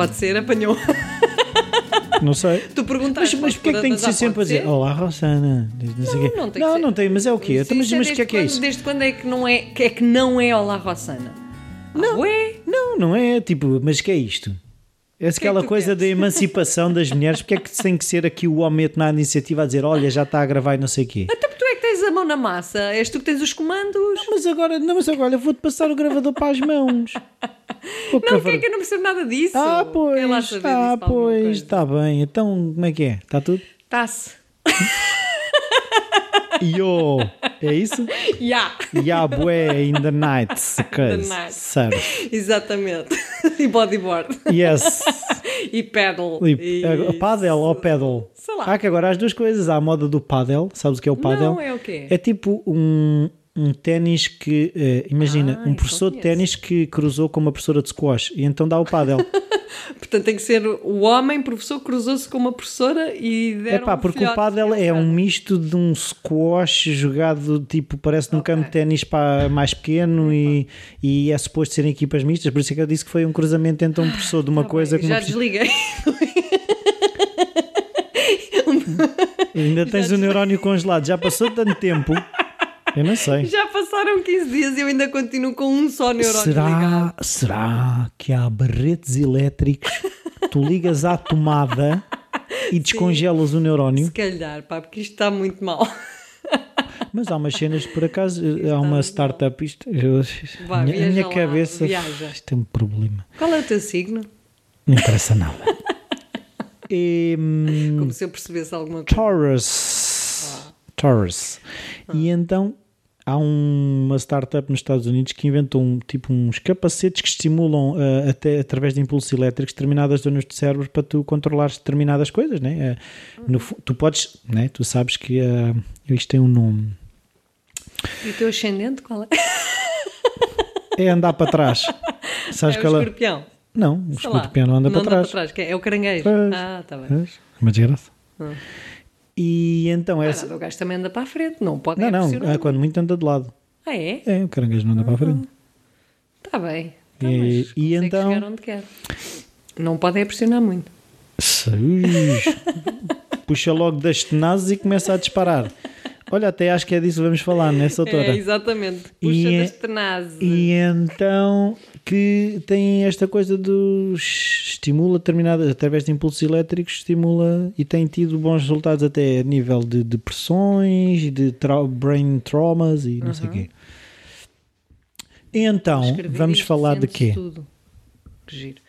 Pode ser, apanhou. Não sei. Tu perguntaste. Mas, mas porquê é que tem que ser sempre a dizer Olá, Rossana? Não, não tem não, não tem, mas é o quê? Então, mas Isso mas o que é que é isso? Desde quando é que não é que, é que não é Olá Rossana? Não. Ah, ué? Não, não é tipo, mas que é isto? É aquela coisa da emancipação das mulheres, porque é que tem que ser aqui o homem a tomar a iniciativa a dizer, olha, já está a gravar e não sei o quê. Até porque tu é a mão na massa. És tu que tens os comandos. Mas agora, não, mas agora vou-te passar o gravador para as mãos. Não, gravar- que é que eu não percebo nada disso? Ah, lá pois, saber ah, pois, está bem. Então, como é que é? Está tudo? Tá-se. Yo, é isso? Ya. Ya, bué, in the night, The night. surf. Exatamente. e bodyboard. Yes. e pedal. E, a- paddle ou pedal? Sei lá. Há que agora há as duas coisas. Há a moda do paddle. Sabes o que é o paddle? Não, é o quê? É tipo um, um ténis que, eh, imagina, Ah, um professor de ténis que cruzou com uma professora de squash e então dá o paddle. Portanto, tem que ser o homem, professor, cruzou-se com uma professora e É deram pá, um porque o paddle é um misto de um squash jogado tipo, parece num Ok. campo de ténis mais pequeno e, e é suposto serem equipas mistas, por isso é que eu disse que foi um cruzamento entre um professor de uma Tá coisa bem, Já desliguei. Ainda tens o neurónio congelado, já passou tanto tempo. Eu não sei. Já passaram 15 dias e eu ainda continuo com um só neurónio Será, ligado. será que há barretes elétricos? Tu ligas à tomada e descongelas o neurónio? Se calhar, pá, porque isto está muito mal. Mas há umas cenas, por acaso, há uma startup. Isto, eu, Vai, minha, minha lá, cabeça. viaja. Isto é um problema. Qual é o teu signo? Não interessa nada. E, hum, Como se eu percebesse alguma coisa. Taurus. Taurus. E então há um- uma startup nos Estados Unidos que inventou um, tipo uns capacetes que estimulam uh, até através de impulsos elétricos determinadas zonas do cérebro para tu controlares determinadas coisas, né? Uh, no fu- tu podes, né? Tu sabes que uh, isto tem um nome. E o teu ascendente qual é? É andar para trás. Sabes é o ela... escorpião. Não, o Sei lá. escorpião não anda para trás. para trás. é? É o caranguejo. Ah, está bem. É Uma desgraça. Ah. E então Ah, essa... nada, o gajo também anda para a frente. Não pode Não, é não, é quando muito anda de lado. Ah, é? É, o caranguejo não anda para a frente. Está bem. Tá, E- e então- chegar onde quer. Não pode é pressionar muito. Ui, Puxa logo das tenazes e começa a disparar. Olha, até acho que é disso que vamos falar, né, doutora? É, exatamente. Puxa E- das tenazes. E então que tem esta coisa dos estimula determinadas através de impulsos elétricos, estimula e tem tido bons resultados até a nível de depressões e de trau- brain traumas e não sei o quê. Então, Escrever vamos isto, falar de quê? Tudo. Que giro.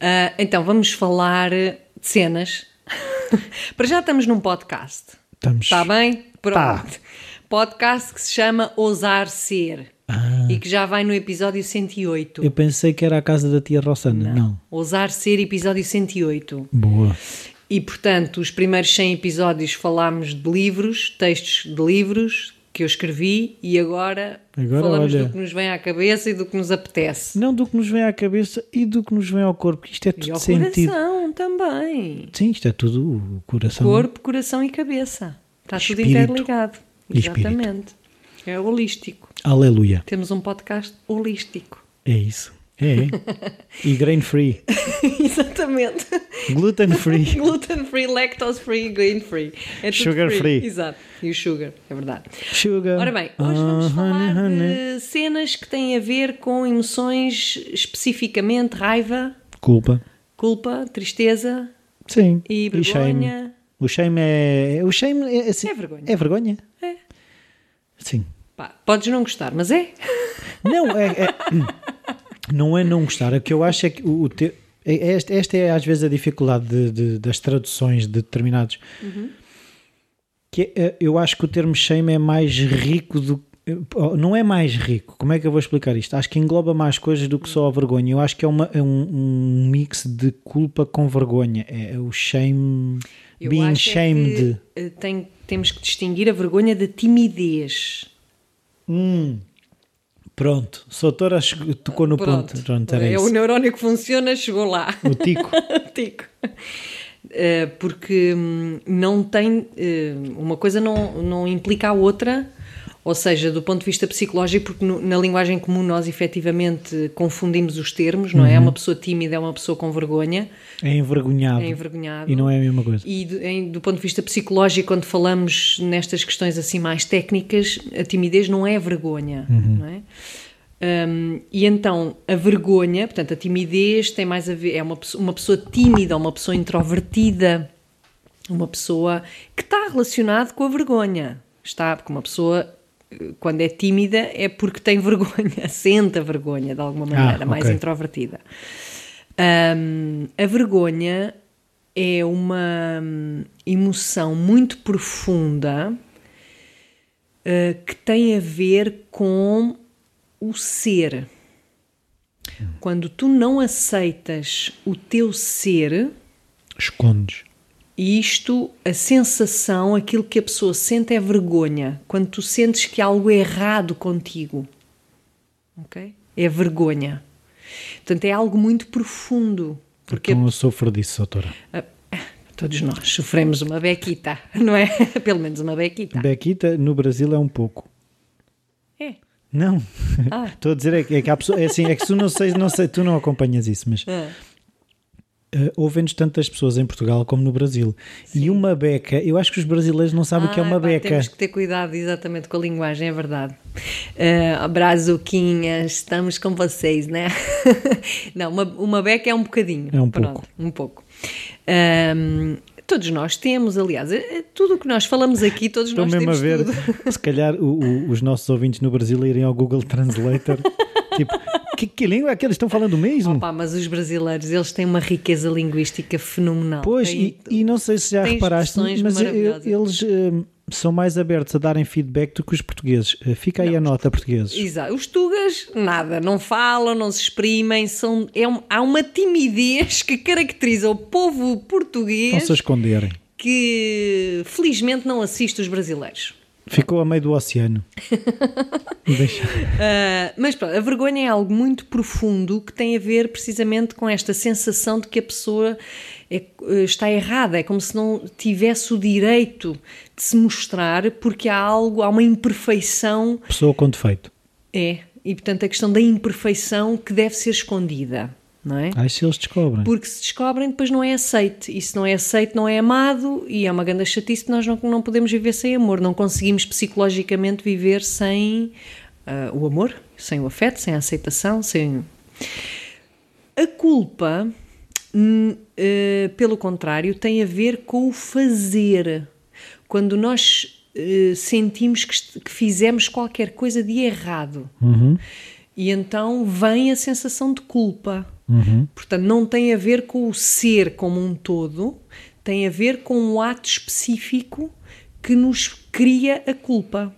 Ah, então, vamos falar de cenas. Para já estamos num podcast. Estamos. Está bem? Pronto. Tá. Podcast que se chama Ousar Ser. E que já vai no episódio 108. Ah. Eu pensei que era a casa da tia Rossana. Não. Ousar Ser, episódio 108. Boa. E, portanto, os primeiros 100 episódios falámos de livros, textos de livros que eu escrevi e agora, Agora, falamos olha. do que nos vem à cabeça e do que nos apetece. Não do que nos vem à cabeça e do que nos vem ao corpo. Isto é E tudo ao sentido. coração também. Sim, isto é tudo o coração. Corpo, coração e cabeça. Está tudo Espírito. interligado. E espírito. Exatamente. É holístico. Aleluia. Temos um podcast holístico. É isso. É. é. E grain free. Exatamente. Gluten free. Gluten free, lactose free, grain free. É tudo Sugar free. Exato. E o sugar, é verdade. Sugar. Ora bem, hoje vamos Ah, falar honey, honey. de cenas que têm a ver com emoções, especificamente raiva, Culpa. culpa, tristeza Sim. e shame. vergonha. O shame é. O shame é, assim, É vergonha. É vergonha? É. Sim. Pá, podes não gostar, mas é. Não, é, é- não é não gostar. O que eu acho é que o, o te- é- esta, esta é às vezes a dificuldade de- de- das traduções de determinados. Que é, eu acho que o termo shame é mais rico do oh, não é mais rico, como é que eu vou explicar isto? Acho que engloba mais coisas do que só a vergonha. Eu acho que é, uma, é um, um mix de culpa com vergonha. É o shame, Eu being acho é shamed. que, eh, tem- temos que distinguir a vergonha da timidez. Hum. Pronto, Soutora chegou- tocou no Pronto. ponto. Pronto, era é isso. o neurónio que funciona, chegou lá. O tico. Tico. Eh, porque hum, não tem. eh, uma coisa não, não implica a outra, Ou seja, do ponto de vista psicológico, porque no- na linguagem comum nós efetivamente confundimos os termos, não é? É uma pessoa tímida, é uma pessoa com vergonha, É envergonhado. é envergonhado. E não é a mesma coisa. E do, em- do ponto de vista psicológico, quando falamos nestas questões assim mais técnicas, a timidez não é vergonha, não é? Hum, e então a vergonha, portanto, a timidez tem mais a ver, é uma, uma pessoa tímida, uma pessoa introvertida, uma pessoa que está relacionado com a vergonha. Está, porque uma pessoa, quando é tímida, é porque tem vergonha, sente a vergonha de alguma maneira, mais ok. introvertida. Hum, a vergonha é uma hum, emoção muito profunda eh, que tem a ver com o ser. Quando tu não aceitas o teu ser, Escondes. Isto, a sensação, aquilo que a pessoa sente é vergonha. Quando tu sentes que há algo é errado contigo. Ok? É vergonha. Portanto, é algo muito profundo. Porque Então eu sofro disso, doutora. todos nós sofremos uma bequita, não é? Pelo menos uma bequita. Bequita no Brasil é um pouco. É. Não. Ah. Estou a dizer é que, é que há pessoas. É assim, é que tu não sei, não sei, tu não acompanhas isso, mas Ah. Uh, ouvem-nos tantas pessoas em Portugal como no Brasil. E uma beca, eu acho que os brasileiros não sabem o que é Ah, uma pá, beca. Temos que ter cuidado exatamente com a linguagem, é verdade. Uh, Brazuquinhas, estamos com vocês, né? Não, uma, uma beca é um bocadinho. É um Pronto, pouco. Um pouco. Um, todos nós temos, aliás, é tudo o que nós falamos aqui, todos Estou nós mesmo a temos ver, tudo. se calhar o- o- os nossos ouvintes no Brasil irem ao Google Translator, tipo, que, que língua é que eles estão falando mesmo? Pá, mas os brasileiros, eles têm uma riqueza linguística fenomenal. Pois, e, e não sei se já reparaste, mas eh, eles eh, são mais abertos a darem feedback do que os portugueses. Eh, Fica aí a nota, portugueses. Exato. Os tugas, nada, não falam, não se exprimem, são, é um- há uma timidez que caracteriza o povo português Estão-se a esconderem. que felizmente não assiste os brasileiros. Ficou a meio do oceano. Deixa. Ah, mas pronto, a vergonha é algo muito profundo que tem a ver precisamente com esta sensação de que a pessoa é- eh, está errada, é como se não tivesse o direito de se mostrar porque há algo, há uma imperfeição Pessoa com defeito. É, e portanto a questão da imperfeição que deve ser escondida, não é? Ai, se eles descobrem. Porque se descobrem, depois não é aceite. E se não é aceite, não é amado. E é uma grande chatice que nós não, não podemos viver sem amor. Não conseguimos psicologicamente viver sem ah, o amor, sem o afeto, sem a aceitação, sem. A culpa, eh, pelo contrário, tem a ver com o fazer. Quando nós eh, sentimos que, que fizemos qualquer coisa de errado. E então vem a sensação de culpa. Portanto, não tem a ver com o ser como um todo, tem a ver com um ato específico que nos cria a culpa.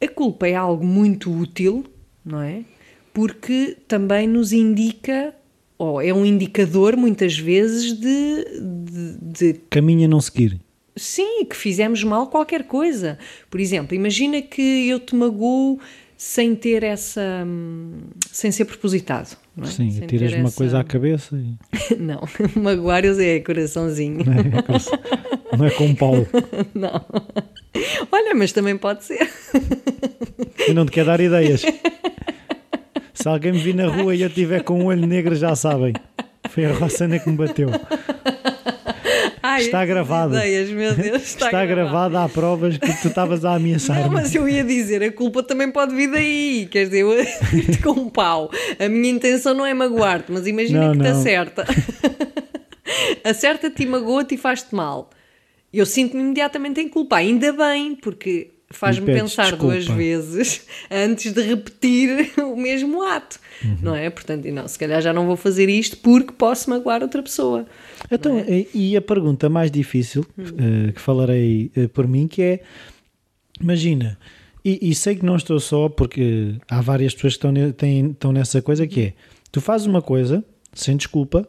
A culpa é algo muito útil, não é? Porque também nos indica, ou é um indicador muitas vezes de, de, de Caminho a não seguir. Sim, que fizemos mal qualquer coisa. Por exemplo, imagina que eu te magoo sem ter essa. hum, sem ser propositado. É? Sim, Sem tiras uma essa- coisa à cabeça e Não, magoar eu sei, é coraçãozinho. não é com um pau. Não. Olha, mas também pode ser. Eu não te quero dar ideias. Se alguém me vir na rua e eu tiver com um olho negro, já sabem. Foi a Rossana que me bateu. Ai, Está essas gravado. Ideias, meu Deus, está, Está gravado, há provas que tu estavas a Não, ameaçar-me. mas eu ia dizer, a culpa também pode vir daí. Quer dizer, eu com um pau. A minha intenção não é magoar-te, mas imagina Não, que te não. acerta. Acerta-te e magoa-te e faz-te mal. Eu sinto-me imediatamente em culpa. Ainda bem, porque faz-me pensar desculpa. duas vezes antes de repetir o mesmo ato. Uhum. Não é? Portanto, não, se calhar já não vou fazer isto porque posso magoar outra pessoa. Então, e- e a pergunta mais difícil, eh, que falarei eh, por mim, que é, imagina, e, e sei que não estou só, porque há várias pessoas que estão, ne- têm- estão nessa coisa, que é, tu fazes uma coisa, sem desculpa,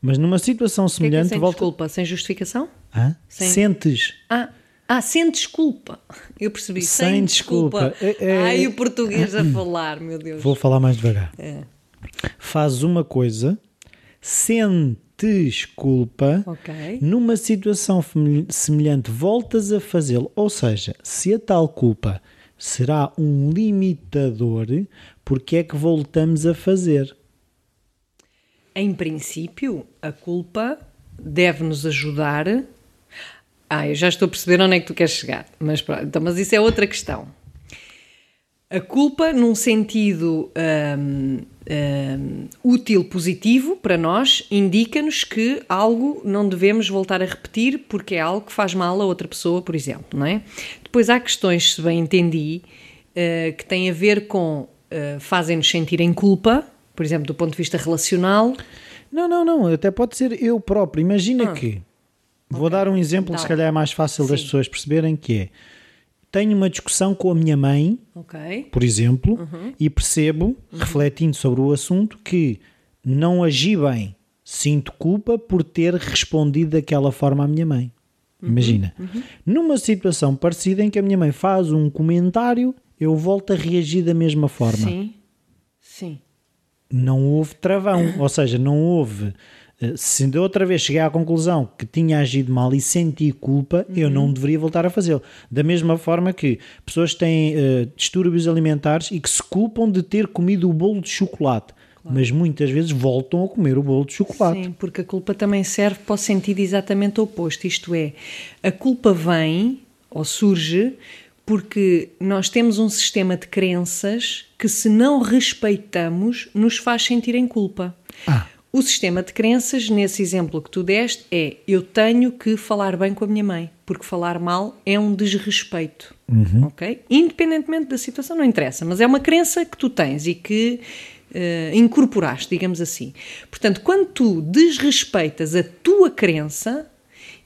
mas numa situação O que é que é semelhante, sem volta... desculpa? Sem justificação? Hã? Sem- Sentes... Ah, ah, sem desculpa. Eu percebi. Sem, Sem desculpa. desculpa. É- é- Ai, o português a falar, meu Deus. Vou falar mais devagar. É. Fazes uma coisa, sentes culpa, Ok. numa situação semelhante voltas a fazê-lo. Ou seja, se a tal culpa será um limitador porque é que voltamos a fazer. Em princípio, a culpa deve nos ajudar. Ah, eu já estou a perceber onde é que tu queres chegar, mas, pronto, então, mas isso é outra questão. A culpa, num sentido hum, hum, útil, positivo para nós, indica-nos que algo não devemos voltar a repetir porque é algo que faz mal a outra pessoa, por exemplo, não é? Depois há questões, se bem entendi, uh, que têm a ver com uh, fazem-nos sentir em culpa, por exemplo, do ponto de vista relacional. Não, não, não, até pode ser eu próprio. Imagina Ah. que, vou dar um exemplo Dá. que se calhar é mais fácil das Sim. pessoas perceberem, que é, tenho uma discussão com a minha mãe, Ok. por exemplo, Uhum. e percebo, refletindo sobre o assunto, que não agi bem. Sinto culpa por ter respondido daquela forma à minha mãe. Uhum. Imagina. Numa situação parecida em que a minha mãe faz um comentário, eu volto a reagir da mesma forma. Sim. Sim. Não houve travão. Ou seja, não houve. Eh, Se de outra vez cheguei à conclusão que tinha agido mal e senti culpa, eu Uhum. não deveria voltar a fazê-lo. Da mesma forma que pessoas têm eh, distúrbios alimentares e que se culpam de ter comido o bolo de chocolate, mas muitas vezes voltam a comer o bolo de chocolate. Sim, porque a culpa também serve para o sentido exatamente oposto. Isto é, a culpa vem ou surge porque nós temos um sistema de crenças que, se não respeitamos, nos faz sentir em culpa. Ah. O sistema de crenças, nesse exemplo que tu deste, é eu tenho que falar bem com a minha mãe, porque falar mal é um desrespeito. Ok? Independentemente da situação, não interessa, mas é uma crença que tu tens e que eh, incorporaste, digamos assim. Portanto, quando tu desrespeitas a tua crença,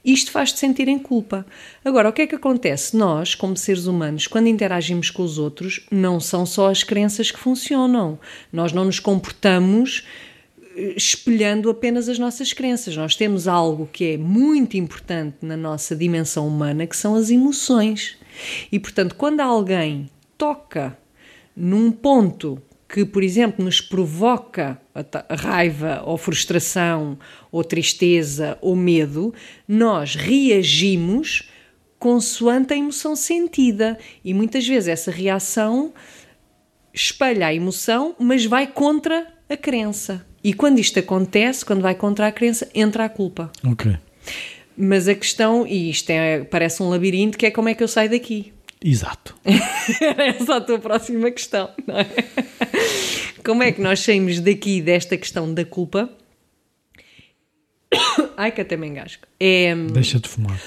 isto faz-te sentir em culpa. Agora, o que é que acontece? Nós, como seres humanos, quando interagimos com os outros, não são só as crenças que funcionam. Nós não nos comportamos espelhando apenas as nossas crenças. Nós temos algo que é muito importante na nossa dimensão humana, que são as emoções. E, portanto, quando alguém toca num ponto que, por exemplo, nos provoca raiva ou frustração ou tristeza ou medo, nós reagimos consoante a emoção sentida. E muitas vezes essa reação espelha a emoção, mas vai contra a crença. E quando isto acontece, quando vai contra a crença, entra a culpa. Ok. Mas a questão, e isto é, parece um labirinto, que é como é que eu saio daqui? Exato. Essa a tua próxima questão, não é? Como é que nós saímos daqui desta questão da culpa? Ai, que até me engasgo. É, Deixa de fumar.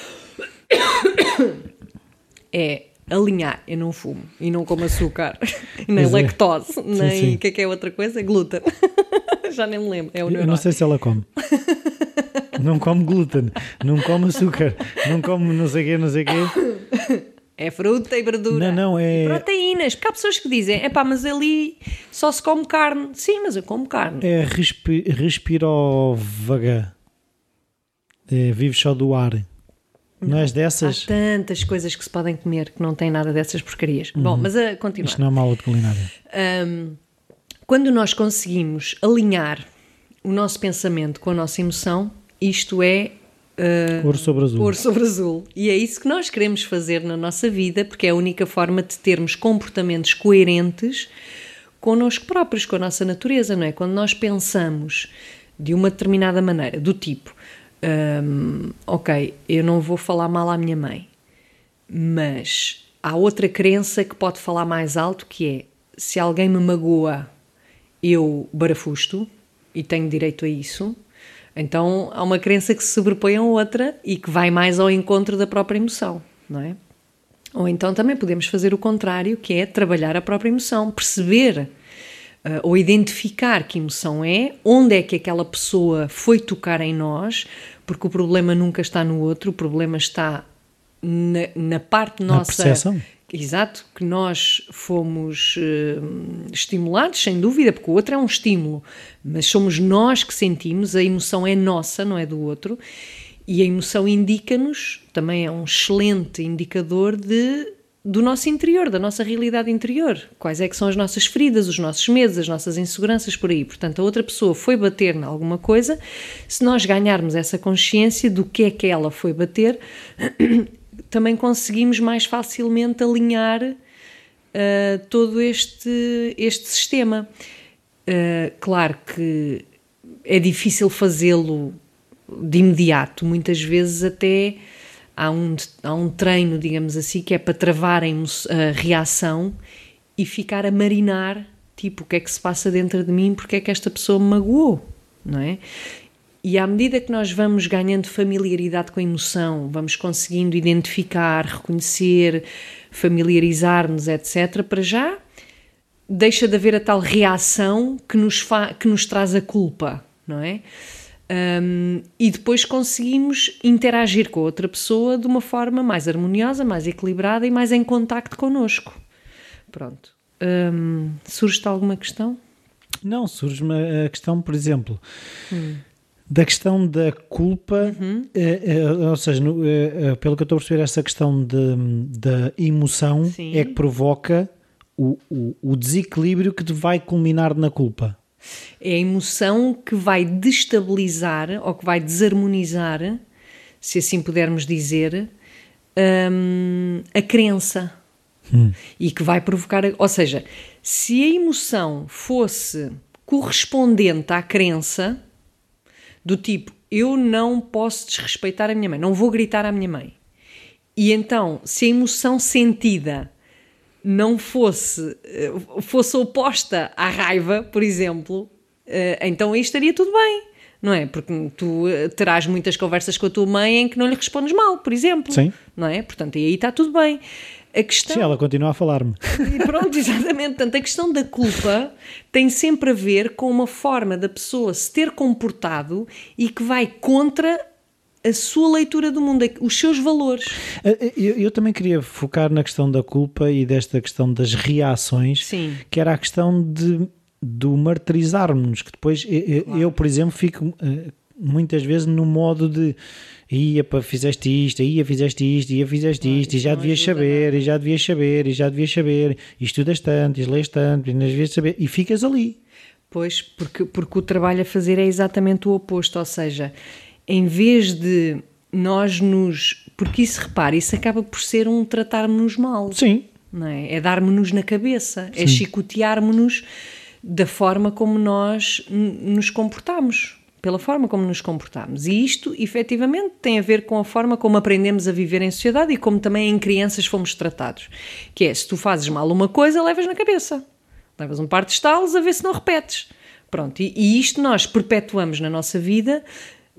é alinhar. Eu não fumo e não como açúcar, nem Pois é. lactose, nem sim. o que é que é outra coisa? Glúten. Já nem me lembro. É o Eu não sei se ela come. não come glúten, não come açúcar, não come não sei o quê, não sei o quê. É fruta e verdura. Não, não, é- E proteínas. Porque há pessoas que dizem, é pá, mas ali só se come carne. Sim, mas eu como carne. É respi respirovaga. É, vive só do ar. Não és Há dessas? tantas coisas que se podem comer que não têm nada dessas porcarias. Bom, mas a continuar. Isto não é uma aula de culinária. Hum, quando nós conseguimos alinhar o nosso pensamento com a nossa emoção, isto é uh, Ouro sobre azul. ouro sobre azul. E é isso que nós queremos fazer na nossa vida, porque é a única forma de termos comportamentos coerentes connosco próprios, com a nossa natureza, não é? Quando nós pensamos de uma determinada maneira, do tipo, hum, ok, eu não vou falar mal à minha mãe, mas há outra crença que pode falar mais alto que é se alguém me magoa, eu barafusto e tenho direito a isso. Então há uma crença que se sobrepõe a outra e que vai mais ao encontro da própria emoção, não é? Ou então também podemos fazer o contrário, que é trabalhar a própria emoção, perceber ou identificar que emoção é, onde é que aquela pessoa foi tocar em nós, porque o problema nunca está no outro, o problema está na, na parte Na nossa. percepção. Exato, que nós fomos eh, estimulados, sem dúvida, porque o outro é um estímulo, mas somos nós que sentimos, a emoção é nossa, não é do outro, e a emoção indica-nos, também é um excelente indicador de, do nosso interior, da nossa realidade interior. Quais é que são as nossas feridas, os nossos medos, as nossas inseguranças por aí. Portanto, a outra pessoa foi bater em alguma coisa, se nós ganharmos essa consciência do que é que ela foi bater, também conseguimos mais facilmente alinhar uh, todo este, este sistema. Uh, claro que é difícil fazê-lo de imediato, muitas vezes até há um, há um treino, digamos assim, que é para travar a, a reação e ficar a marinar, tipo, o que é que se passa dentro de mim, porque é que esta pessoa me magoou, não é? E à medida que nós vamos ganhando familiaridade com a emoção, vamos conseguindo identificar, reconhecer, familiarizar-nos, etc., para já deixa de haver a tal reação que nos, que nos traz a culpa, não é? Um, e depois conseguimos interagir com a outra pessoa de uma forma mais harmoniosa, mais equilibrada e mais em contacto connosco. Pronto. Um, Surge-te alguma questão? Não, surge-me a questão, por exemplo, hum da questão da culpa, uhum. é, é, ou seja, no, é, pelo que eu estou a perceber, essa questão da emoção Sim. é que provoca o, o, o, desequilíbrio que vai culminar na culpa. É a emoção que vai destabilizar ou que vai desarmonizar, se assim pudermos dizer, hum, a crença. Hum. E que vai provocar. Ou seja, se a emoção fosse correspondente à crença do tipo, eu não posso desrespeitar a minha mãe, não vou gritar à minha mãe. E então, se a emoção sentida não fosse, eh, fosse oposta à raiva, por exemplo, eh, então aí estaria tudo bem, não é? Porque tu eh, terás muitas conversas com a tua mãe em que não lhe respondes mal, por exemplo. Sim. Não é? Portanto, aí está tudo bem. A questão... Sim, ela continua a falar-me. Pronto, exatamente. Portanto, a questão da culpa tem sempre a ver com uma forma da pessoa se ter comportado e que vai contra a sua leitura do mundo, os seus valores. Eh, eh, eu, eu, também queria focar na questão da culpa e desta questão das reações, Sim. que era a questão de do martirizarmos, que depois eu, claro. eu, por exemplo, fico eh, muitas vezes no modo de ia para fizeste isto, ia fizeste isto, ia fizeste isto, e já devias saber, e já devias saber, e já devias saber, e estudas tanto, e lês tanto, e não devias saber, e ficas ali. Pois, porque, porque o trabalho a fazer é exatamente o oposto, ou seja, em vez de nós nos. Porque isso, repare, isso acaba por ser um tratar-nos mal. Sim. Não é? é dar-me-nos na cabeça, é Sim. é chicotear-me-nos da forma como nós nos comportamos pela forma como nos comportamos. E isto, efetivamente, tem a ver com a forma como aprendemos a viver em sociedade e como também em crianças fomos tratados. Que é, se tu fazes mal uma coisa, levas na cabeça. Levas um par de estalos a ver se não repetes. Pronto, e, e isto nós perpetuamos na nossa vida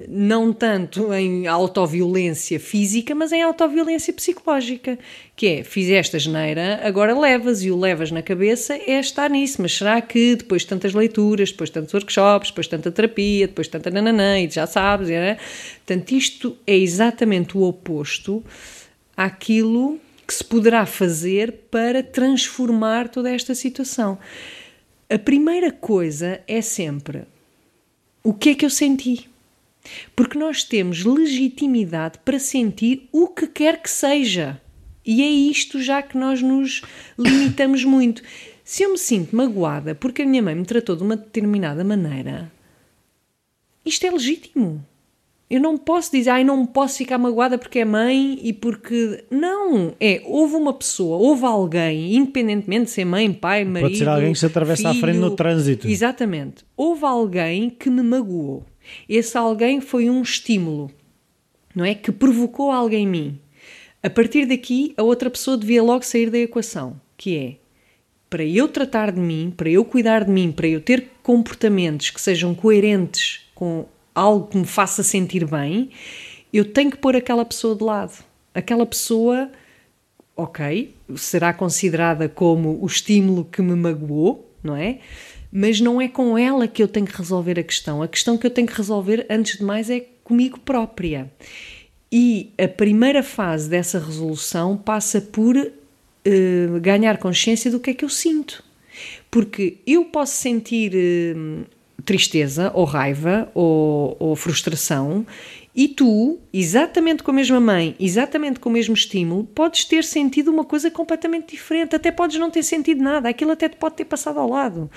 não tanto em autoviolência física, mas em autoviolência psicológica, que é, fizeste a geneira, agora levas, e o levas na cabeça é estar nisso, mas será que depois de tantas leituras, depois de tantos workshops, depois de tanta terapia, depois de tanta nananã, e já sabes, é? portanto isto é exatamente o oposto àquilo que se poderá fazer para transformar toda esta situação. A primeira coisa é sempre o que é que eu senti? Porque nós temos legitimidade para sentir o que quer que seja. E é isto já que nós nos limitamos muito. Se eu me sinto magoada porque a minha mãe me tratou de uma determinada maneira, isto é legítimo. Eu não posso dizer, ai, não posso ficar magoada porque é mãe e porque. Não! É, houve uma pessoa, houve alguém, independentemente de ser mãe, pai, marido. Pode ser alguém que se atravessa filho, à frente no trânsito. Exatamente. Houve alguém que me magoou. Esse alguém foi um estímulo, não é? Que provocou alguém em mim. A partir daqui, a outra pessoa devia logo sair da equação, que é para eu tratar de mim, para eu cuidar de mim, para eu ter comportamentos que sejam coerentes com algo que me faça sentir bem, eu tenho que pôr aquela pessoa de lado. Aquela pessoa, ok, será considerada como o estímulo que me magoou, não é? Mas não é com ela que eu tenho que resolver a questão. A questão que eu tenho que resolver, antes de mais, é comigo própria. E a primeira fase dessa resolução passa por uh, ganhar consciência do que é que eu sinto. Porque eu posso sentir uh, tristeza, ou raiva, ou, ou frustração, E tu, exatamente com a mesma mãe, exatamente com o mesmo estímulo, podes ter sentido uma coisa completamente diferente. Até podes não ter sentido nada, aquilo até te pode ter passado ao lado.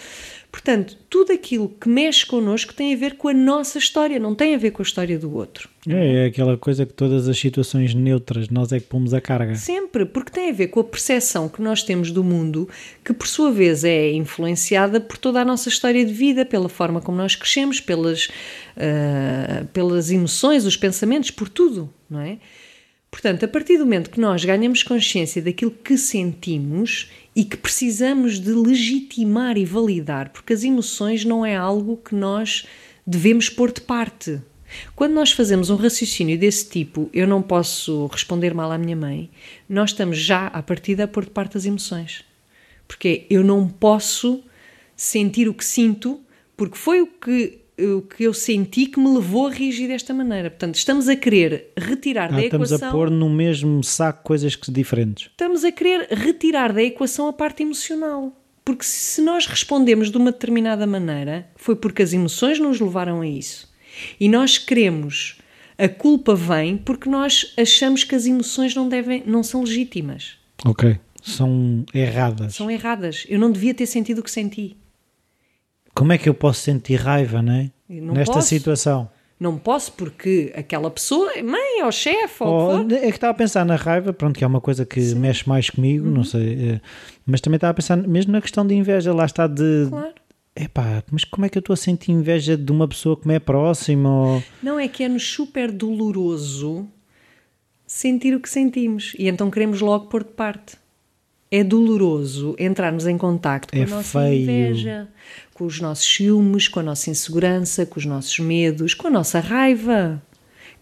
Portanto, tudo aquilo que mexe connosco tem a ver com a nossa história, não tem a ver com a história do outro. É, é aquela coisa que todas as situações neutras nós é que pomos a carga. Sempre, porque tem a ver com a percepção que nós temos do mundo, que por sua vez é influenciada por toda a nossa história de vida, pela forma como nós crescemos, pelas, uh, pelas emoções, os pensamentos, por tudo, não é? Portanto, a partir do momento que nós ganhamos consciência daquilo que sentimos e que precisamos de legitimar e validar, porque as emoções não é algo que nós devemos pôr de parte. Quando nós fazemos um raciocínio desse tipo, eu não posso responder mal à minha mãe, nós estamos já à partida a pôr de parte as emoções. Porque eu não posso sentir o que sinto, porque foi o que o que eu senti que me levou a reagir desta maneira. Portanto, estamos a querer retirar ah, da estamos equação. Estamos a pôr no mesmo saco coisas que diferentes. Estamos a querer retirar da equação a parte emocional. Porque se nós respondemos de uma determinada maneira, foi porque as emoções nos levaram a isso. E nós queremos. A culpa vem porque nós achamos que as emoções não, devem, não são legítimas. Ok. São erradas. São erradas. Eu não devia ter sentido o que senti. Como é que eu posso sentir raiva, não é? Não Nesta posso. situação. Não posso porque aquela pessoa mãe ou chefe ou oh, É que estava a pensar na raiva, pronto, que é uma coisa que Sim. mexe mais comigo, uhum. não sei. Eh, mas também estava a pensar mesmo na questão de inveja, lá está de. Claro. Epá, mas como é que eu estou a sentir inveja de uma pessoa que me é próxima? Ou... Não, é que é-nos super doloroso sentir o que sentimos e então queremos logo pôr de parte é doloroso entrarmos em contacto com é a nossa feio. inveja, com os nossos ciúmes, com a nossa insegurança, com os nossos medos, com a nossa raiva.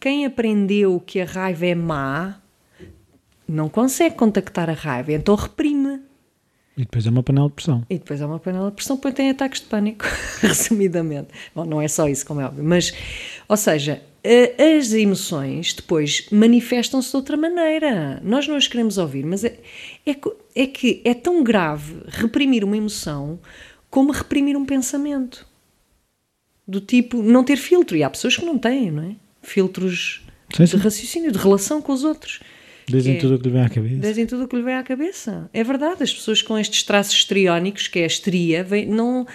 Quem aprendeu que a raiva é má não consegue contactar a raiva, então reprime. E depois é uma panela de pressão. E depois é uma panela de pressão, depois tem ataques de pânico, resumidamente. Bom, não é só isso, como é óbvio, mas, ou seja, as emoções depois manifestam-se de outra maneira. Nós não as queremos ouvir, mas é, é, é, que é tão grave reprimir uma emoção como reprimir um pensamento. Do tipo, não ter filtro. E há pessoas que não têm, não é? Filtros sim, sim. de raciocínio, de relação com os outros. Dizem é, tudo o que lhe vem à cabeça. Dizem tudo o que lhe vem à cabeça. É verdade, as pessoas com estes traços histriónicos, que é a histeria, não,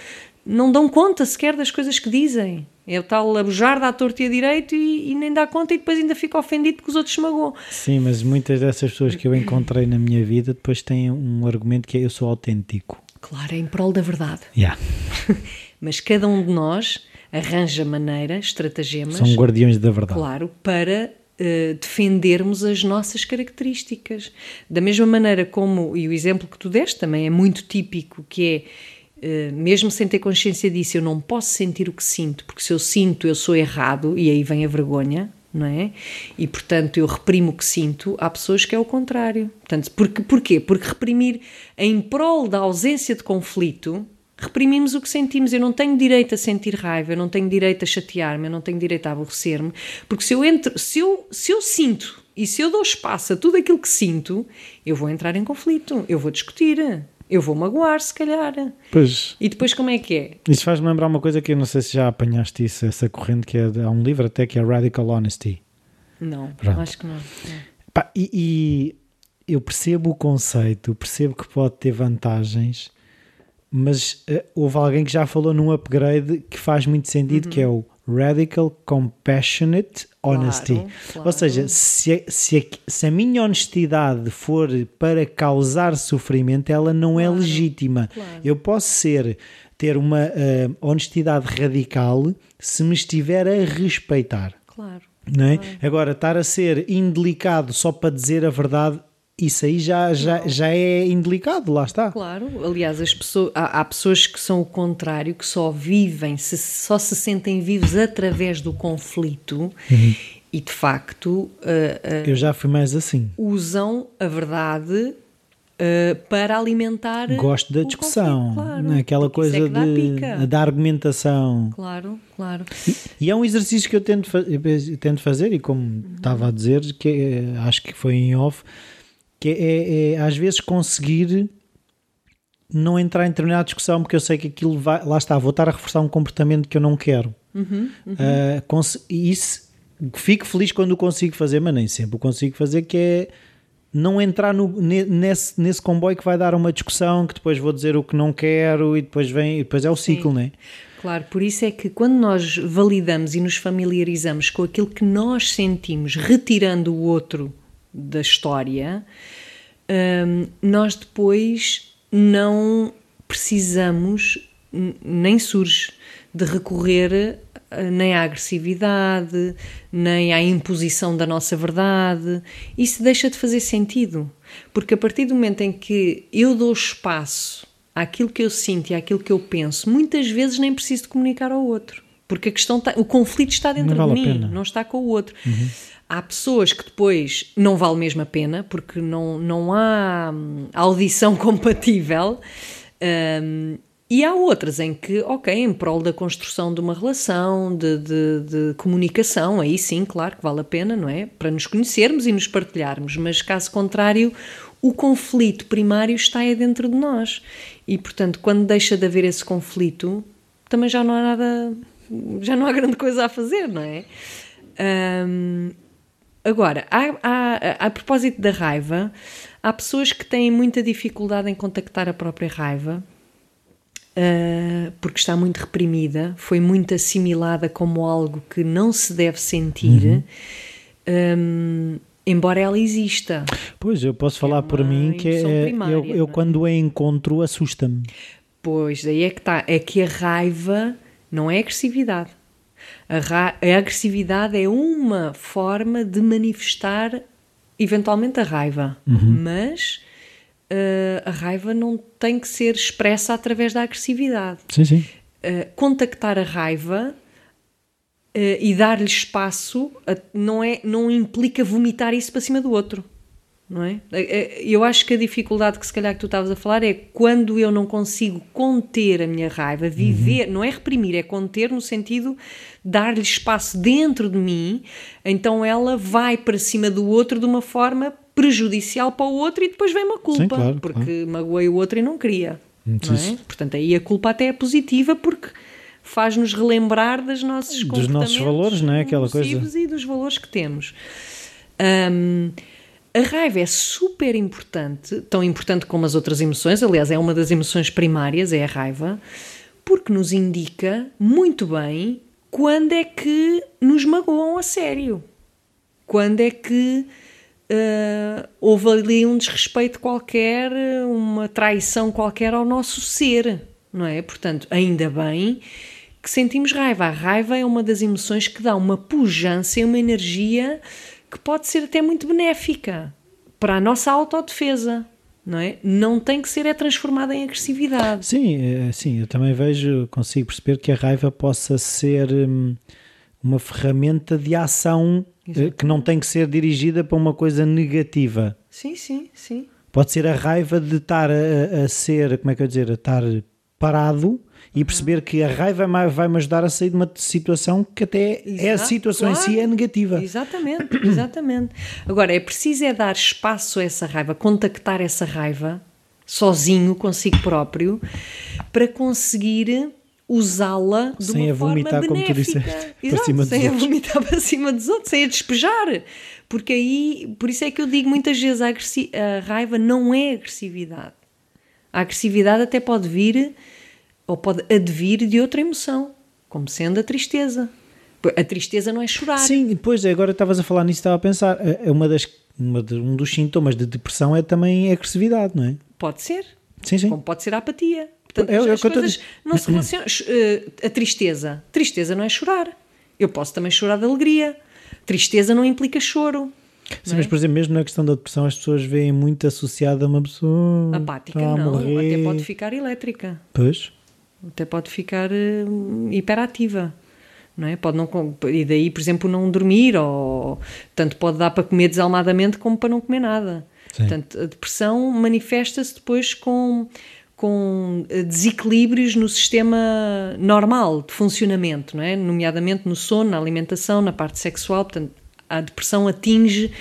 não dão conta sequer das coisas que dizem. É o tal abujar da torta e a direito e, e, nem dá conta e depois ainda fica ofendido porque os outros se magoam. Sim, mas muitas dessas pessoas que eu encontrei na minha vida depois têm um argumento que é eu sou autêntico. Claro, é em prol da verdade. Yeah. mas cada um de nós arranja maneira, estratagemas. São guardiões da verdade. Claro, para uh, defendermos as nossas características. Da mesma maneira como, e o exemplo que tu deste também é muito típico, que é Uh, mesmo sem ter consciência disso, eu não posso sentir o que sinto, porque se eu sinto, eu sou errado e aí vem a vergonha, não é? E portanto eu reprimo o que sinto. Há pessoas que é o contrário. Portanto, porque, porquê? Porque reprimir em prol da ausência de conflito, reprimimos o que sentimos. Eu não tenho direito a sentir raiva, eu não tenho direito a chatear-me, eu não tenho direito a aborrecer-me, porque se eu entro, se eu, se eu sinto e se eu dou espaço a tudo aquilo que sinto, eu vou entrar em conflito, eu vou discutir eu vou magoar, se calhar. Pois. E depois como é que é? Isso faz-me lembrar uma coisa que eu não sei se já apanhaste isso, essa corrente que é, há um livro até que é Radical Honesty. Não, Pronto. acho que não. Pá, e, e, eu percebo o conceito, percebo que pode ter vantagens, mas uh, houve alguém que já falou num upgrade que faz muito sentido, uhum. que é o Radical Compassionate Honesty. Claro, claro. Ou seja, se a, se, se a, minha honestidade for para causar sofrimento, ela não é claro, é legítima. Eu posso ser ter uma uh, honestidade radical se me estiver a respeitar. Claro. Não é? Agora, estar a ser indelicado só para dizer a verdade isso aí já, já, já é indelicado, lá está. Claro, aliás, as pessoas, há, há, pessoas que são o contrário, que só vivem, se, só se sentem vivos através do conflito uhum. e de facto. Uh, uh, Eu já fui mais assim. Usam a verdade Uh, para alimentar. Gosto da discussão, claro, né? aquela coisa é de, da argumentação. Claro, claro. E, e, é um exercício que eu tento, eu tento fazer, e como uhum. estava a dizer, que é, acho que foi em off, que é, é, é, às vezes conseguir não entrar em determinada discussão porque eu sei que aquilo vai, lá está, vou estar a reforçar um comportamento que eu não quero. Uhum, uhum. Uh, isso fico feliz quando o consigo fazer, mas nem sempre o consigo fazer, que é não entrar no, nesse, nesse comboio que vai dar uma discussão, que depois vou dizer o que não quero e depois vem, e depois é o ciclo, não é? Claro, por isso é que quando nós validamos e nos familiarizamos com aquilo que nós sentimos, retirando o outro da história, hum, nós depois não precisamos, nem surge, de recorrer eh, nem à agressividade, nem à imposição da nossa verdade. Isso deixa de fazer sentido, porque a partir do momento em que eu dou espaço àquilo que eu sinto e àquilo que eu penso, muitas vezes nem preciso de comunicar ao outro, porque a questão está, o conflito está dentro vale de mim, não está com o outro. Uhum. Há pessoas que depois não vale mesmo a pena, porque não, não há hum, audição compatível. Um, e há outras em que, ok, em prol da construção de uma relação, de, de, de, comunicação, aí sim, claro que vale a pena, não é? Para nos conhecermos e nos partilharmos, mas caso contrário, o conflito primário está aí dentro de nós. E, portanto, quando deixa de haver esse conflito, também já não há nada, já não há grande coisa a fazer, não é? Um, agora, a, a, a propósito da raiva, há pessoas que têm muita dificuldade em contactar a própria raiva uh, porque está muito reprimida, foi muito assimilada como algo que não se deve sentir. Uhum. Um, embora ela exista. Pois, eu posso falar é por mim que é, primária, eu, eu é? quando a encontro assusta-me. Pois, aí é que está. É que a raiva não é agressividade. A, a agressividade é uma forma de manifestar eventualmente a raiva, uhum. mas uh, a raiva não tem que ser expressa através da agressividade. Sim, sim. Uh, contactar a raiva uh, e dar-lhe espaço não, é, não implica vomitar isso para cima do outro. Não é? Eu acho que a dificuldade que se calhar que tu estavas a falar é quando eu não consigo conter a minha raiva, viver, uhum. não é reprimir, é conter no sentido dar-lhe espaço dentro de mim, então ela vai para cima do outro de uma forma prejudicial para o outro e depois vem uma culpa, Sim, claro, porque claro. magoei o outro e não queria. Não é? Portanto, aí a culpa até é positiva porque faz-nos relembrar das nossos dos nossos valores, não é? Aquela coisa e dos valores que temos. Um, a raiva é super importante, tão importante como as outras emoções, aliás, é uma das emoções primárias, é a raiva, porque nos indica muito bem quando é que nos magoam a sério. Quando é que uh, houve ali um desrespeito qualquer, uma traição qualquer ao nosso ser, não é? Portanto, ainda bem que sentimos raiva. A raiva é uma das emoções que dá uma pujança e uma energia que pode ser até muito benéfica para a nossa autodefesa. Não, é? não tem que ser é transformada em agressividade. Sim, é, sim, eu também vejo, consigo perceber que a raiva possa ser hum, uma ferramenta de ação Exato. que não tem que ser dirigida para uma coisa negativa. Sim, sim, sim. Pode ser a raiva de estar a, a ser, como é que eu dizer, a estar parado e perceber que a raiva vai-me ajudar a sair de uma situação que até Exato, é a situação claro. em si é negativa. Exatamente, exatamente. Agora, é preciso é dar espaço a essa raiva, contactar essa raiva sozinho, consigo próprio, para conseguir usá-la de sem uma a vomitar, forma como tu disseste, para cima dos sem outros. a vomitar para cima dos outros, sem a despejar. Porque aí, por isso é que eu digo muitas vezes a, a raiva não é agressividade. A agressividade até pode vir ou pode advir de outra emoção, como sendo a tristeza. A tristeza não é chorar. Sim, depois agora estavas a falar nisso, estava a pensar, é, é uma das, uma de, um dos sintomas de depressão é também a agressividade, não é? Pode ser. Sim, sim. Como pode ser a apatia. Portanto, é, as, é coisas não se relacionam. Uh, a tristeza. Tristeza não é chorar. Eu posso também chorar de alegria. Tristeza não implica choro. Sim, mas por exemplo, mesmo na questão da depressão, as pessoas veem muito associada a uma pessoa apática, não, morrer. até pode ficar elétrica. Pois. Até pode ficar uh, hiperativa. Não é? Pode não, e daí, por exemplo, não dormir, ou tanto pode dar para comer desalmadamente como para não comer nada. Sim. Portanto, a depressão manifesta-se depois com com eh, desequilíbrios no sistema normal de funcionamento, não é? nomeadamente no sono, na alimentação, na parte sexual. Portanto, a depressão atinge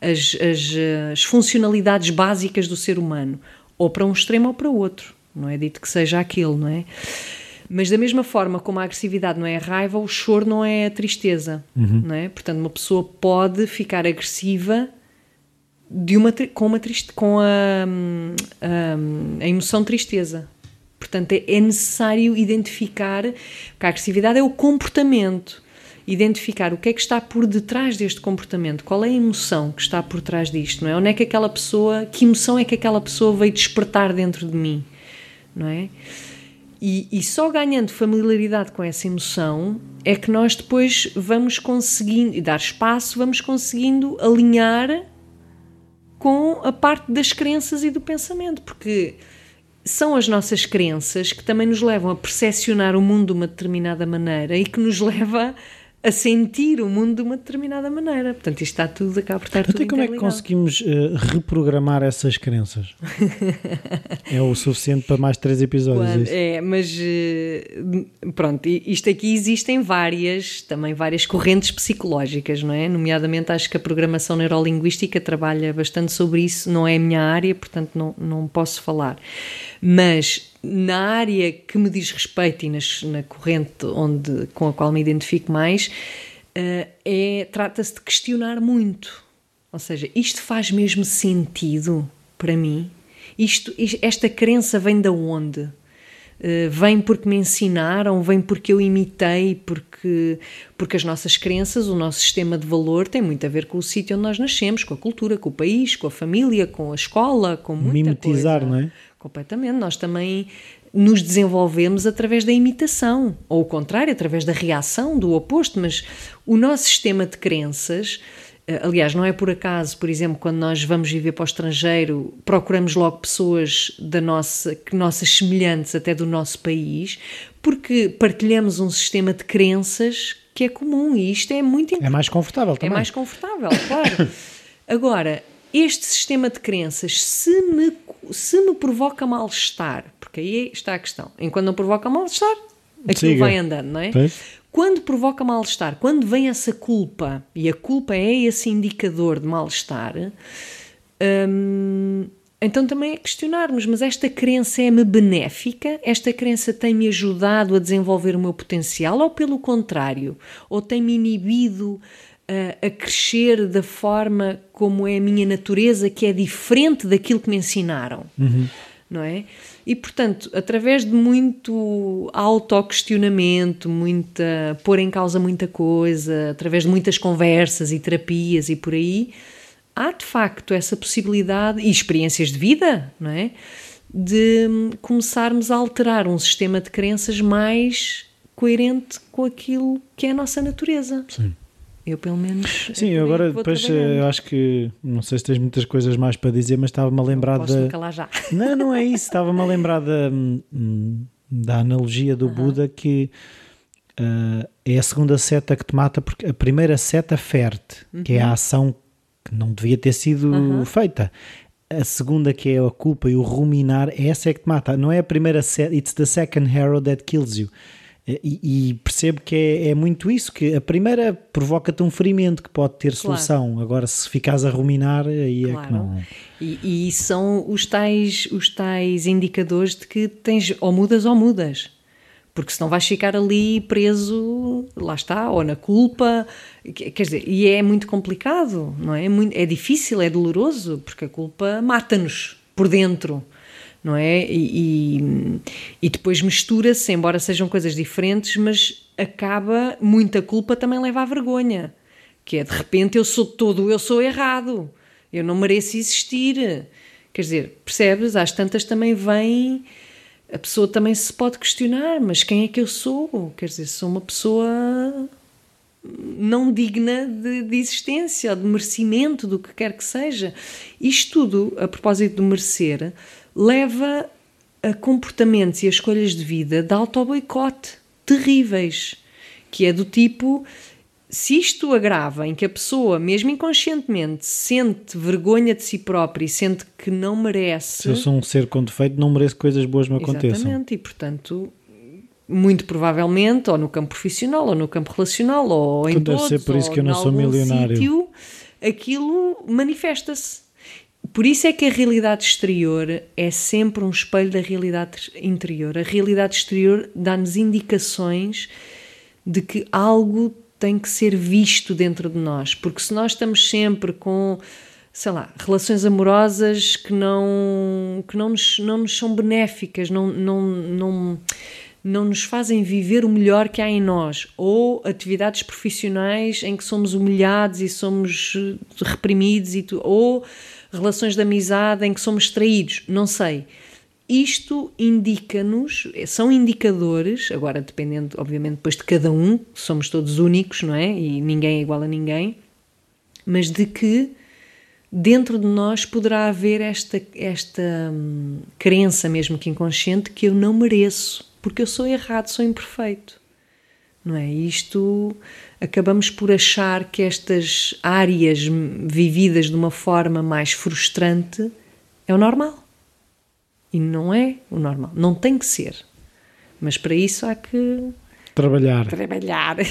as, as, as, funcionalidades básicas do ser humano, ou para um extremo ou para o outro. Não é dito que seja aquilo, não é? Mas da mesma forma como a agressividade não é a raiva, o choro não é a tristeza, não é? Portanto, uma pessoa pode ficar agressiva de uma, com, uma triste, com a, hum, hum, a emoção tristeza. Portanto, é, é necessário identificar, porque a agressividade é o comportamento, identificar o que é que está por detrás deste comportamento, qual é a emoção que está por trás disto, não é? Onde é que aquela pessoa, que emoção é que aquela pessoa veio despertar dentro de mim, não é? E, e só ganhando familiaridade com essa emoção é que nós depois vamos conseguindo, e dar espaço, vamos conseguindo alinhar com a parte das crenças e do pensamento, porque são as nossas crenças que também nos levam a percepcionar o mundo de uma determinada maneira e que nos leva a sentir o mundo de uma determinada maneira. Portanto, isto está tudo, acaba por estar tudo Até como é que conseguimos eh, reprogramar essas crenças? é o suficiente para mais três episódios. É, mas eh, pronto, isto aqui existem várias, também várias correntes psicológicas, não é? Nomeadamente acho que a programação neurolinguística trabalha bastante sobre isso, não é a minha área, portanto não, não posso falar. Mas na área que me diz respeito e nas- na corrente onde, com a qual me identifico mais, eh, é, trata-se de questionar muito. Ou seja, isto faz mesmo sentido para mim? Isto, is- esta crença vem de onde? Uh, vem porque me ensinaram, vem porque eu imitei, porque, porque as nossas crenças, o nosso sistema de valor tem muito a ver com o sítio onde nós nascemos, com a cultura, com o país, com a família, com a escola, com muita Mimetizar, coisa. não é? Completamente. Nós também nos desenvolvemos através da imitação, ou o contrário, através da reação, do oposto, mas o nosso sistema de crenças. eh, Aliás, não é por acaso, por exemplo, quando nós vamos viver para o estrangeiro, procuramos logo pessoas da nossa, que nossas semelhantes até do nosso país, porque partilhamos um sistema de crenças que é comum e isto é muito É mais confortável é também. mais confortável, claro. Agora, este sistema de crenças, se me, se me provoca mal-estar, porque aí está a questão, enquanto não provoca mal-estar, aquilo Siga. vai andando, não é? Pois. Quando provoca mal-estar, quando vem essa culpa, e a culpa é esse indicador de mal-estar, hum, então também é questionarmos, mas esta crença é-me benéfica? Esta crença tem-me ajudado a desenvolver o meu potencial ou pelo contrário? Ou tem-me inibido a, a crescer da forma como é a minha natureza, que é diferente daquilo que me ensinaram? Não é? E portanto, através de muito autoquestionamento, muita pôr em causa muita coisa, através de muitas conversas e terapias e por aí, há de facto essa possibilidade e experiências de vida, não é? De hum, começarmos a alterar um sistema de crenças mais coerente com aquilo que é a nossa natureza. Sim. Eu, pelo menos. Sim, eu agora depois eh, acho que não sei se tens muitas coisas mais para dizer, mas estava-me a lembrar Posso da. calar já. Não, não é isso. Estava-me a lembrar da, hum, da analogia do Buda que ah, é a segunda seta que te mata, porque a primeira seta ferte, que é a ação que não devia ter sido feita. A segunda, que é a culpa e o ruminar, essa é que te mata. Não é a primeira seta, it's the second arrow that kills you. E, e percebo que é, é muito isso, que a primeira provoca-te um ferimento que pode ter Claro. solução. Agora, se ficares a ruminar, aí é que Claro. não. E, e são os tais, os tais indicadores de que tens ou mudas ou mudas. Porque senão vais ficar ali preso, lá está, ou na culpa. Quer quer dizer, e é muito complicado, não é? É, muito, é difícil, é doloroso, porque a culpa mata-nos por dentro, não é? E, e, e depois mistura-se, embora sejam coisas diferentes, mas acaba, muita culpa também leva à vergonha. Que é de repente eu sou todo, eu sou errado, eu não mereço existir. Quer dizer, percebes? Às tantas também vem. A pessoa também se pode questionar, mas quem é que eu sou? Quer dizer, sou uma pessoa não digna de, de existência, de merecimento, do que quer que seja. Isto tudo, a propósito do merecer, leva a comportamentos e a escolhas de vida de auto-boicote terríveis, que é do tipo. Se isto agrava em que a pessoa, mesmo inconscientemente, sente vergonha de si própria e sente que não merece. Se eu sou um ser com defeito, não mereço coisas boas me aconteçam. Exatamente, e portanto, muito provavelmente, ou no campo profissional, ou no campo relacional, ou em Então deve todos, ser por isso que eu não sou milionário. sítio, aquilo manifesta-se. Por isso é que a realidade exterior é sempre um espelho da realidade interior. A realidade exterior dá-nos indicações de que algo tem que ser visto dentro de nós, porque se nós estamos sempre com, sei lá, relações amorosas que não, que não, nos, não nos são benéficas, não, não, não, não nos fazem viver o melhor que há em nós, ou atividades profissionais em que somos humilhados e somos reprimidos, e tu, ou relações de amizade em que somos traídos, não sei isto indica-nos, são indicadores, agora dependendo, obviamente, depois de cada um, somos todos únicos, não é? E ninguém é igual a ninguém, mas de que dentro de nós poderá haver esta, esta hum, crença, mesmo que inconsciente, que eu não mereço, porque eu sou errado, sou imperfeito. Não é? Isto acabamos por achar que estas áreas vividas de uma forma mais frustrante é o normal. E não é o normal. Não tem que ser. Mas para isso há que. Trabalhar. Trabalhar.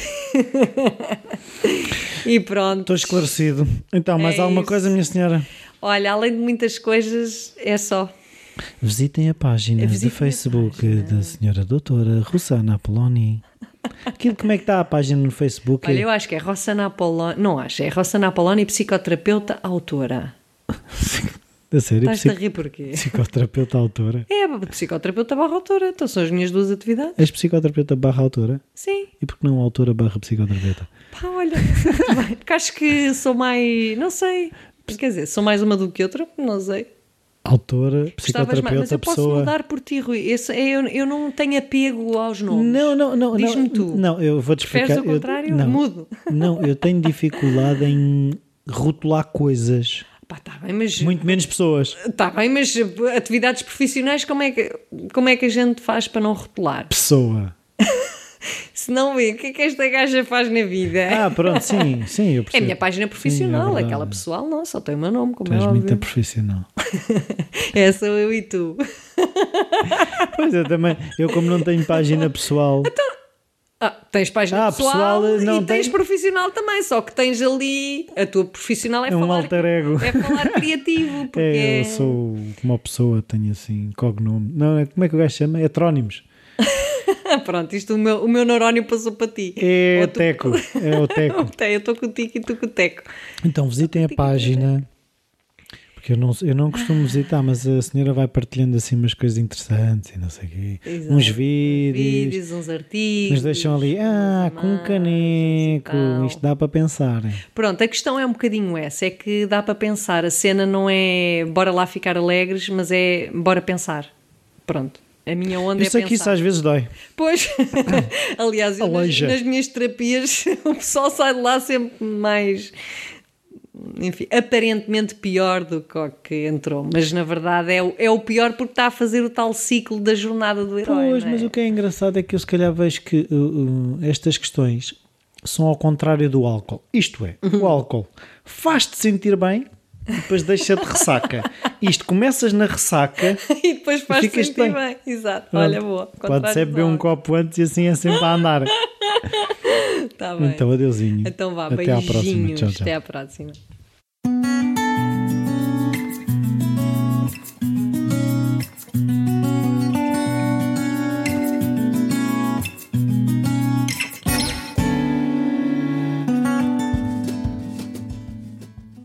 e pronto. Estou esclarecido. Então, mais é alguma isso. coisa, minha senhora? Olha, além de muitas coisas, é só. Visitem a página Visitem do Facebook página. da senhora doutora Rossana Apoloni. Aquilo, como é que está a página no Facebook? Olha, eu acho que é Rossana Apoloni. Não acho, é Rossana Apoloni, psicoterapeuta, autora. Da sério? Estás psico... a rir porquê? Psicoterapeuta autora? É, psicoterapeuta barra autora. Então são as minhas duas atividades. És psicoterapeuta barra autora? Sim. E por que não autora barra psicoterapeuta? Pá, olha, porque acho que sou mais. Não sei. Quer dizer, sou mais uma do que outra, não sei. Autora, psicoterapeuta, mas eu posso pessoa... mudar por ti, Rui. Esse, é, eu, eu não tenho apego aos nomes. Não, não, não. Diz-me tu. Não, eu vou-te explicar. o contrário? Eu, não, mudo. Não, eu tenho dificuldade em rotular coisas. Pá, tá bem, mas... Muito menos pessoas. Está bem, mas atividades profissionais, como é, que, como é que a gente faz para não rotular? Pessoa. Se não vê, o que é que esta gaja faz na vida? Ah, pronto, sim, sim, eu percebo. É a minha página profissional, sim, é aquela pessoal não, só tem o meu nome, como Tens é óbvio. muito profissional. é, sou eu e tu. pois eu também, eu como não tenho página pessoal... Então, ah, tens página ah, pessoal, pessoal não e tens profissional também, só que tens ali a tua profissional é, é um falar, alter ego. É falar criativo. Porque é, eu sou uma pessoa, tenho assim, cognome. Não, é, como é que o gajo chama? Heterónimos. Pronto, isto o meu, o meu neurónio passou para ti. É o Teco. É o Teco. eu estou contigo e tu com o Teco. Então visitem a página porque eu não, eu não costumo visitar, mas a senhora vai partilhando assim umas coisas interessantes e não sei o quê. Exato. Uns vídeos. Vídeos, uns artigos. Nos deixam ali, ah, com um caneco. Isto dá para pensar. Pronto, a questão é um bocadinho essa: é que dá para pensar. A cena não é bora lá ficar alegres, mas é bora pensar. Pronto. A minha onda eu é sei que isso às vezes dói. Pois, aliás, eu, nas, nas, minhas terapias o pessoal sai de lá sempre mais enfim, aparentemente pior do que o que entrou, mas na verdade é o, é o pior porque está a fazer o tal ciclo da jornada do herói. Pois, é? mas o que é engraçado é que eu se calhar vejo que uh, uh, estas questões são ao contrário do álcool. Isto é, o álcool faz-te sentir bem e depois deixa-te ressaca. Isto começas na ressaca e depois faz-te sentir bem. bem. Exato, Pronto. olha, boa. Pode ser beber um copo antes e assim é sempre a andar. tá bem. Então, adeusinho. Então vá, Até beijinhos. à próxima. Tchau, tchau. Até à próxima.